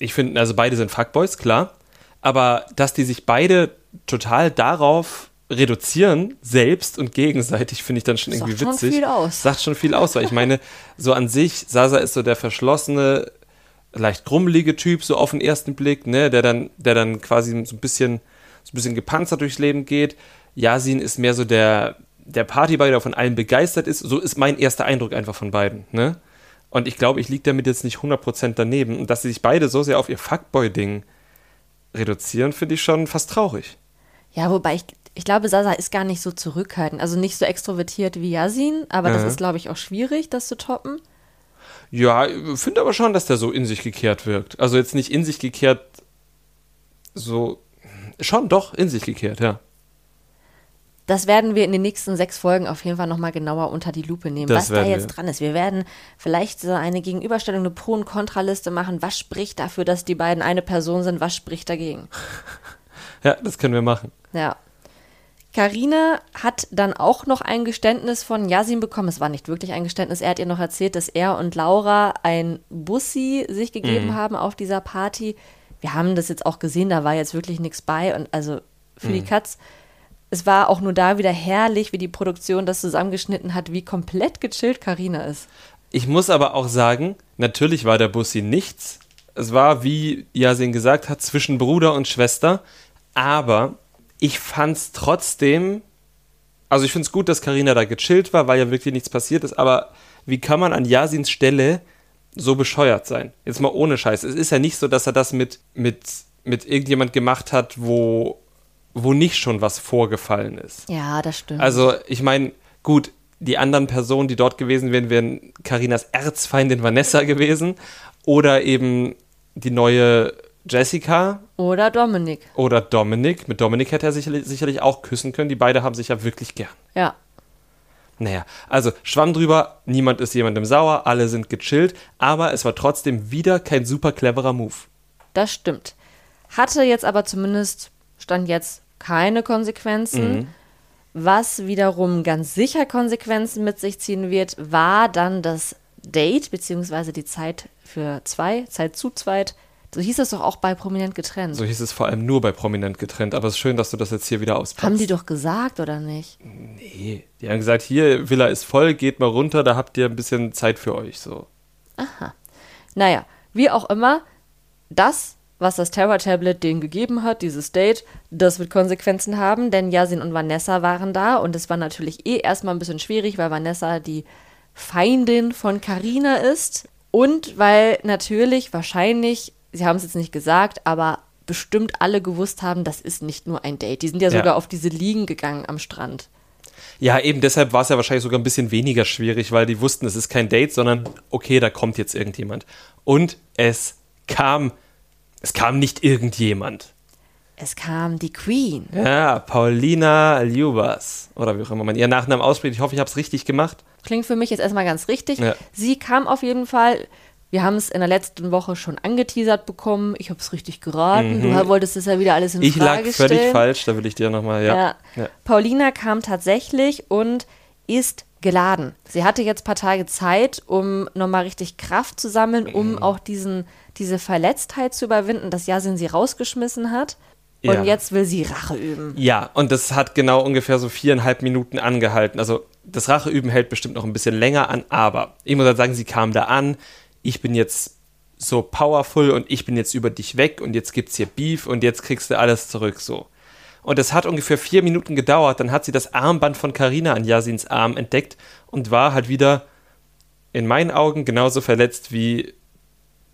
ich finde, also beide sind Fuckboys, klar. Aber dass die sich beide total darauf reduzieren, selbst und gegenseitig, finde ich dann schon Sagt irgendwie schon witzig. viel aus. Sagt schon viel aus, weil ich meine, so an sich, Sasa ist so der verschlossene, leicht grummelige Typ, so auf den ersten Blick, ne, der dann, der dann quasi so ein bisschen, so ein bisschen gepanzert durchs Leben geht. Yasin ist mehr so der, der Partyboy, der von allem begeistert ist. So ist mein erster Eindruck einfach von beiden, ne? Und ich glaube, ich liege damit jetzt nicht 100% daneben. Und dass sie sich beide so sehr auf ihr Fuckboy-Ding reduzieren, finde ich schon fast traurig. Ja, wobei ich, ich glaube, Sasa ist gar nicht so zurückhaltend, also nicht so extrovertiert wie Yasin, aber das Ja. ist, glaube ich, auch schwierig, das zu toppen. Ja, finde aber schon, dass der so in sich gekehrt wirkt. Also jetzt nicht in sich gekehrt, so. Schon, doch, in sich gekehrt, ja. Das werden wir in den nächsten sechs Folgen auf jeden Fall nochmal genauer unter die Lupe nehmen, Das was da jetzt wir. dran ist. Wir werden vielleicht so eine Gegenüberstellung, eine Pro- und Kontraliste machen. Was spricht dafür, dass die beiden eine Person sind? Was spricht dagegen? Ja, das können wir machen. Ja. Karina hat dann auch noch ein Geständnis von Yasin bekommen. Es war nicht wirklich ein Geständnis. Er hat ihr noch erzählt, dass er und Laura ein Bussi sich gegeben Mhm. haben auf dieser Party. Wir haben das jetzt auch gesehen, da war jetzt wirklich nichts bei und also für Mhm. die Katz. Es war auch nur da wieder herrlich, wie die Produktion das zusammengeschnitten hat, wie komplett gechillt Karina ist. Ich muss aber auch sagen, natürlich war der Bussi nichts. Es war, wie Yasin gesagt hat, zwischen Bruder und Schwester. Aber ich fand's trotzdem. Also ich find's gut, dass Karina da gechillt war, weil ja wirklich nichts passiert ist. Aber wie kann man an Yasins Stelle so bescheuert sein? Jetzt mal ohne Scheiß. Es ist ja nicht so, dass er das mit, mit, mit irgendjemand gemacht hat, wo, wo nicht schon was vorgefallen ist. Ja, das stimmt. Also, ich meine, gut, die anderen Personen, die dort gewesen wären, wären Karinas Erzfeindin Vanessa gewesen oder eben die neue Jessica Oder Dominik. oder Dominik. Mit Dominik hätte er sicherlich, sicherlich auch küssen können. Die beide haben sich ja wirklich gern. Ja. Naja, also Schwamm drüber, niemand ist jemandem sauer, alle sind gechillt, aber es war trotzdem wieder kein super cleverer Move. Das stimmt. Hatte jetzt aber zumindest, stand jetzt, keine Konsequenzen. Was wiederum ganz sicher Konsequenzen mit sich ziehen wird, war dann das Date, beziehungsweise die Zeit für zwei, Zeit zu zweit. So hieß es doch auch bei Prominent getrennt. So hieß es vor allem nur bei Prominent getrennt, aber es ist schön, dass du das jetzt hier wieder auspackst. Haben die doch gesagt, oder nicht? Nee, die haben gesagt, hier, Villa ist voll, geht mal runter, da habt ihr ein bisschen Zeit für euch, so. Naja, wie auch immer, das, was das Terror-Tablet denen gegeben hat, dieses Date, das wird Konsequenzen haben, denn Yasin und Vanessa waren da und es war natürlich eh erstmal ein bisschen schwierig, weil Vanessa die Feindin von Carina ist und weil natürlich wahrscheinlich, sie haben es jetzt nicht gesagt, aber bestimmt alle gewusst haben, das ist nicht nur ein Date. Die sind ja Ja. sogar auf diese Liegen gegangen am Strand. Ja, eben deshalb war es ja wahrscheinlich sogar ein bisschen weniger schwierig, weil die wussten, es ist kein Date, sondern okay, da kommt jetzt irgendjemand. Und es kam, es kam nicht irgendjemand. Es kam die Queen. Ja, Paulina Ljubas. Oder wie auch immer man ihren Nachnamen ausspricht. Ich hoffe, ich habe es richtig gemacht. Klingt für mich jetzt erstmal ganz richtig. Ja. Sie kam auf jeden Fall. Wir haben es in der letzten Woche schon angeteasert bekommen. Ich habe es richtig geraten. Du wolltest es ja wieder alles in Mhm. Ich lag Frage völlig stellen. falsch, da will ich dir nochmal, ja. Ja. ja. Paulina kam tatsächlich und ist geladen. Sie hatte jetzt ein paar Tage Zeit, um nochmal richtig Kraft zu sammeln, um Mhm. auch diesen, diese Verletztheit zu überwinden, dass Yasin sie rausgeschmissen hat. Und Ja. jetzt will sie Rache üben. Ja, und das hat genau ungefähr so viereinhalb Minuten angehalten. Also das Racheüben hält bestimmt noch ein bisschen länger an, aber ich muss halt sagen, sie kam da an. Ich bin jetzt so powerful und ich bin jetzt über dich weg und jetzt gibt's hier Beef und jetzt kriegst du alles zurück so. Und es hat ungefähr vier Minuten gedauert. Dann hat sie das Armband von Karina an Yasins Arm entdeckt und war halt wieder in meinen Augen genauso verletzt wie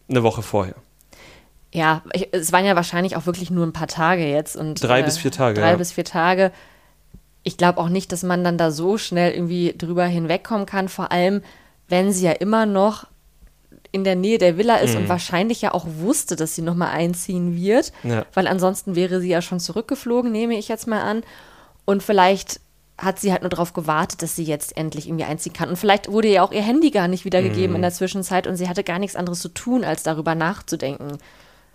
eine Woche vorher. Ja, ich, es waren ja wahrscheinlich auch wirklich nur ein paar Tage jetzt. Und, drei äh, bis vier Tage. Drei ja. bis vier Tage. Ich glaube auch nicht, dass man dann da so schnell irgendwie drüber hinwegkommen kann. Vor allem, wenn sie ja immer noch in der Nähe der Villa ist mhm. und wahrscheinlich ja auch wusste, dass sie nochmal einziehen wird. Ja. Weil ansonsten wäre sie ja schon zurückgeflogen, nehme ich jetzt mal an. Und vielleicht hat sie halt nur darauf gewartet, dass sie jetzt endlich irgendwie einziehen kann. Und vielleicht wurde ihr auch ihr Handy gar nicht wiedergegeben mhm. in der Zwischenzeit und sie hatte gar nichts anderes zu tun, als darüber nachzudenken.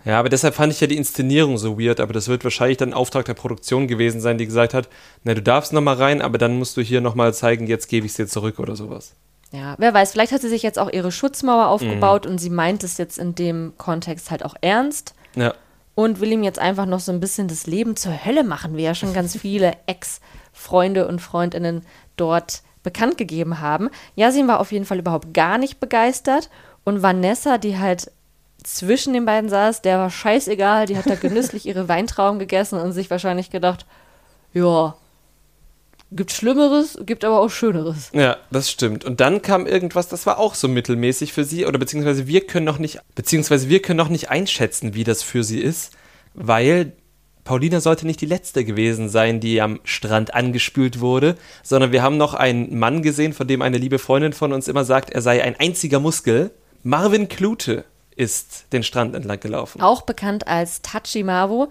Ja, aber deshalb fand ich ja die Inszenierung so weird, aber das wird wahrscheinlich dann Auftrag der Produktion gewesen sein, die gesagt hat, na, du darfst nochmal rein, aber dann musst du hier nochmal zeigen, jetzt gebe ich es dir zurück oder sowas. Ja, wer weiß, vielleicht hat sie sich jetzt auch ihre Schutzmauer aufgebaut mhm. und sie meint es jetzt in dem Kontext halt auch ernst. Ja. Und will ihm jetzt einfach noch so ein bisschen das Leben zur Hölle machen, wie ja schon ganz viele Ex-Freunde und Freundinnen dort bekannt gegeben haben. Yasin war auf jeden Fall überhaupt gar nicht begeistert und Vanessa, die halt zwischen den beiden saß, der war scheißegal, die hat da genüsslich ihre Weintrauben gegessen und sich wahrscheinlich gedacht, ja, gibt Schlimmeres, gibt aber auch Schöneres. Ja, das stimmt. Und dann kam irgendwas, das war auch so mittelmäßig für sie, oder beziehungsweise wir können noch nicht, beziehungsweise wir können noch nicht einschätzen, wie das für sie ist, weil Paulina sollte nicht die letzte gewesen sein, die am Strand angespült wurde, sondern wir haben noch einen Mann gesehen, von dem eine liebe Freundin von uns immer sagt, er sei ein einziger Muskel. Marvin Klute ist den Strand entlang gelaufen. Auch bekannt als Tachimavo.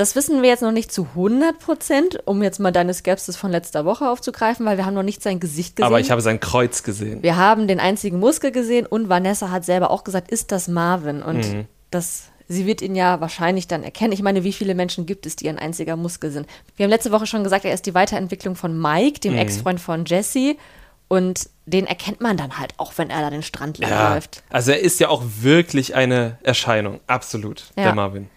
Das wissen wir jetzt noch nicht zu 100 Prozent, um jetzt mal deine Skepsis von letzter Woche aufzugreifen, weil wir haben noch nicht sein Gesicht gesehen. Aber ich habe sein Kreuz gesehen. Wir haben den einzigen Muskel gesehen und Vanessa hat selber auch gesagt, ist das Marvin? Und mhm. das sie wird ihn ja wahrscheinlich dann erkennen. Ich meine, wie viele Menschen gibt es, die ein einziger Muskel sind? Wir haben letzte Woche schon gesagt, er ist die Weiterentwicklung von Mike, dem mhm. Ex-Freund von Jesse. Und den erkennt man dann halt auch, wenn er da den Strand lang ja, läuft. Also er ist ja auch wirklich eine Erscheinung, absolut, ja. der Marvin.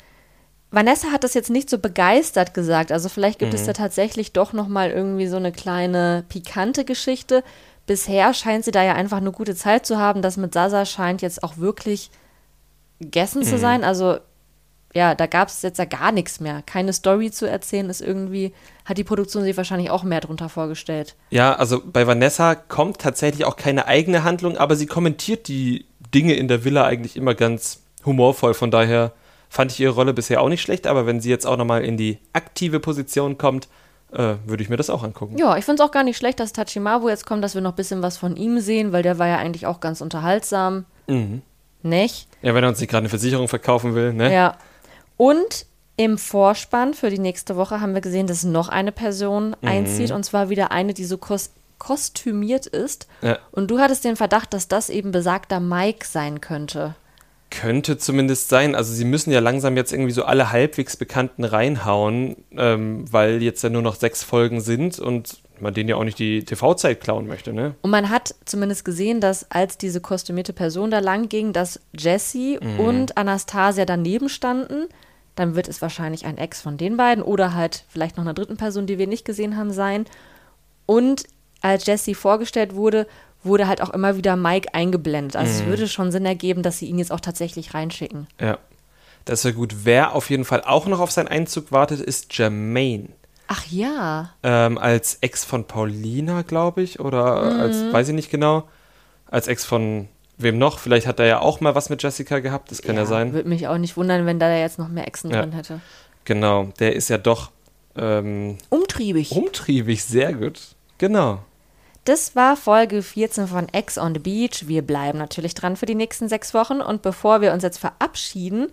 Vanessa hat das jetzt nicht so begeistert gesagt. Also vielleicht gibt mhm. es da tatsächlich doch noch mal irgendwie so eine kleine pikante Geschichte. Bisher scheint sie da ja einfach eine gute Zeit zu haben. Das mit Sasa scheint jetzt auch wirklich gegessen mhm. zu sein. Also ja, da gab es jetzt ja gar nichts mehr. Keine Story zu erzählen ist irgendwie, hat die Produktion sich wahrscheinlich auch mehr drunter vorgestellt. Ja, also bei Vanessa kommt tatsächlich auch keine eigene Handlung, aber sie kommentiert die Dinge in der Villa eigentlich immer ganz humorvoll. Von daher fand ich ihre Rolle bisher auch nicht schlecht, aber wenn sie jetzt auch nochmal in die aktive Position kommt, äh, würde ich mir das auch angucken. Ja, ich finde es auch gar nicht schlecht, dass Tachimabu jetzt kommt, dass wir noch ein bisschen was von ihm sehen, weil der war ja eigentlich auch ganz unterhaltsam. Mhm. Nicht? Ja, wenn er uns nicht gerade eine Versicherung verkaufen will, ne? Ja. Und im Vorspann für die nächste Woche haben wir gesehen, dass noch eine Person mhm. einzieht und zwar wieder eine, die so kos kostümiert ist. Ja. Und du hattest den Verdacht, dass das eben besagter Mike sein könnte. Könnte zumindest sein. Also sie müssen ja langsam jetzt irgendwie so alle halbwegs Bekannten reinhauen, ähm, weil jetzt ja nur noch sechs Folgen sind und man denen ja auch nicht die TV-Zeit klauen möchte, ne? Und man hat zumindest gesehen, dass als diese kostümierte Person da lang ging, dass Jessie mhm. und Anastasia daneben standen. Dann wird es wahrscheinlich ein Ex von den beiden oder halt vielleicht noch einer dritten Person, die wir nicht gesehen haben, sein. Und als Jessie vorgestellt wurde, wurde halt auch immer wieder Mike eingeblendet. Also mhm. es würde schon Sinn ergeben, dass sie ihn jetzt auch tatsächlich reinschicken. Ja. Das ist ja gut. Wer auf jeden Fall auch noch auf seinen Einzug wartet, ist Jermaine. Ach ja. Ähm, als Ex von Paulina, glaube ich, oder mhm. als, weiß ich nicht genau, als Ex von wem noch? Vielleicht hat er ja auch mal was mit Jessica gehabt, das kann ja, ja sein. Würde mich auch nicht wundern, wenn da jetzt noch mehr Exen ja. drin hätte. Genau, der ist ja doch ähm, umtriebig. Umtriebig, sehr gut. Genau. Das war Folge 14 von Ex on the Beach. Wir bleiben natürlich dran für die nächsten sechs Wochen. Und bevor wir uns jetzt verabschieden,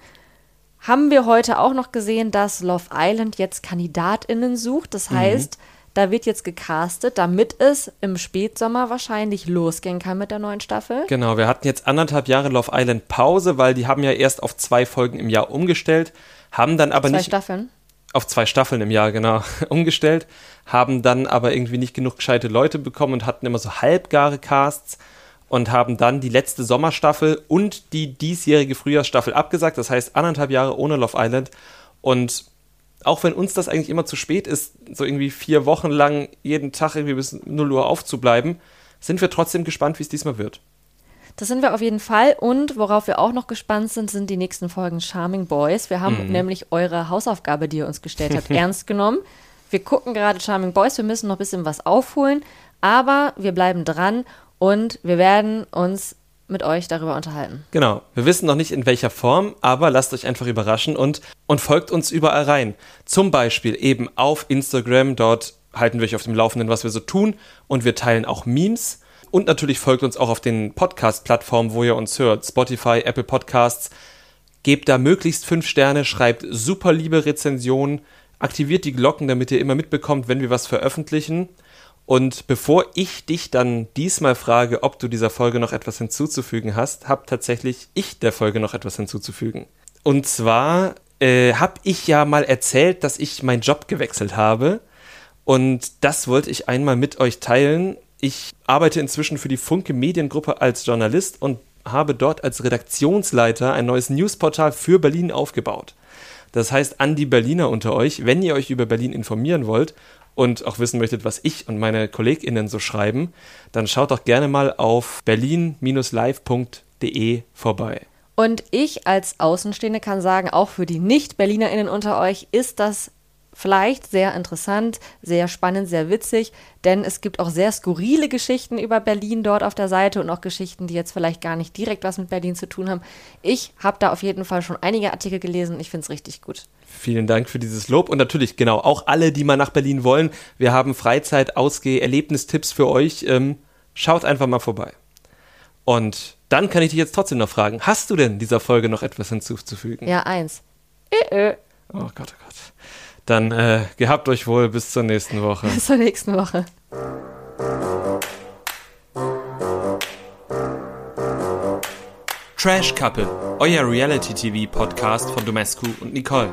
haben wir heute auch noch gesehen, dass Love Island jetzt KandidatInnen sucht. Das mhm. heißt, mhm. da wird jetzt gecastet, damit es im Spätsommer wahrscheinlich losgehen kann mit der neuen Staffel. Genau, wir hatten jetzt anderthalb Jahre Love Island Pause, weil die haben ja erst auf zwei Folgen im Jahr umgestellt, haben dann aber zwei nicht. Zwei Staffeln? Auf zwei Staffeln im Jahr, genau, umgestellt, haben dann aber irgendwie nicht genug gescheite Leute bekommen und hatten immer so halbgare Casts und haben dann die letzte Sommerstaffel und die diesjährige Frühjahrsstaffel abgesagt. Das heißt anderthalb Jahre ohne Love Island. Und auch wenn uns das eigentlich immer zu spät ist, so irgendwie vier Wochen lang jeden Tag irgendwie bis 0 Uhr aufzubleiben, sind wir trotzdem gespannt, wie es diesmal wird. Das sind wir auf jeden Fall. Und worauf wir auch noch gespannt sind, sind die nächsten Folgen Charming Boys. Wir haben mhm. nämlich eure Hausaufgabe, die ihr uns gestellt habt, ernst genommen. Wir gucken gerade Charming Boys. Wir müssen noch ein bisschen was aufholen. Aber wir bleiben dran und wir werden uns mit euch darüber unterhalten. Genau. Wir wissen noch nicht in welcher Form, aber lasst euch einfach überraschen und, und folgt uns überall rein. Zum Beispiel eben auf Instagram. Dort halten wir euch auf dem Laufenden, was wir so tun. Und wir teilen auch Memes. Und natürlich folgt uns auch auf den Podcast-Plattformen, wo ihr uns hört. Spotify, Apple Podcasts. Gebt da möglichst fünf Sterne, schreibt super liebe Rezensionen, aktiviert die Glocken, damit ihr immer mitbekommt, wenn wir was veröffentlichen. Und bevor ich dich dann diesmal frage, ob du dieser Folge noch etwas hinzuzufügen hast, habe tatsächlich ich der Folge noch etwas hinzuzufügen. Und zwar äh, habe ich ja mal erzählt, dass ich meinen Job gewechselt habe. Und das wollte ich einmal mit euch teilen. Ich arbeite inzwischen für die Funke Mediengruppe als Journalist und habe dort als Redaktionsleiter ein neues Newsportal für Berlin aufgebaut. Das heißt, an die Berliner unter euch, wenn ihr euch über Berlin informieren wollt und auch wissen möchtet, was ich und meine KollegInnen so schreiben, dann schaut doch gerne mal auf berlin-live.de vorbei. Und ich als Außenstehende kann sagen, auch für die Nicht-BerlinerInnen unter euch ist das vielleicht sehr interessant, sehr spannend, sehr witzig, denn es gibt auch sehr skurrile Geschichten über Berlin dort auf der Seite und auch Geschichten, die jetzt vielleicht gar nicht direkt was mit Berlin zu tun haben. Ich habe da auf jeden Fall schon einige Artikel gelesen und ich finde es richtig gut. Vielen Dank für dieses Lob und natürlich genau auch alle, die mal nach Berlin wollen. Wir haben Freizeit, Ausgeh, Erlebnistipps für euch. Ähm, schaut einfach mal vorbei. Und dann kann ich dich jetzt trotzdem noch fragen, hast du denn dieser Folge noch etwas hinzuzufügen? Ja, eins. Äh, äh. Oh Gott, oh Gott. Dann äh, gehabt euch wohl bis zur nächsten Woche. Bis zur nächsten Woche. Trash Couple, euer Reality TV Podcast von Domescu und Nicole.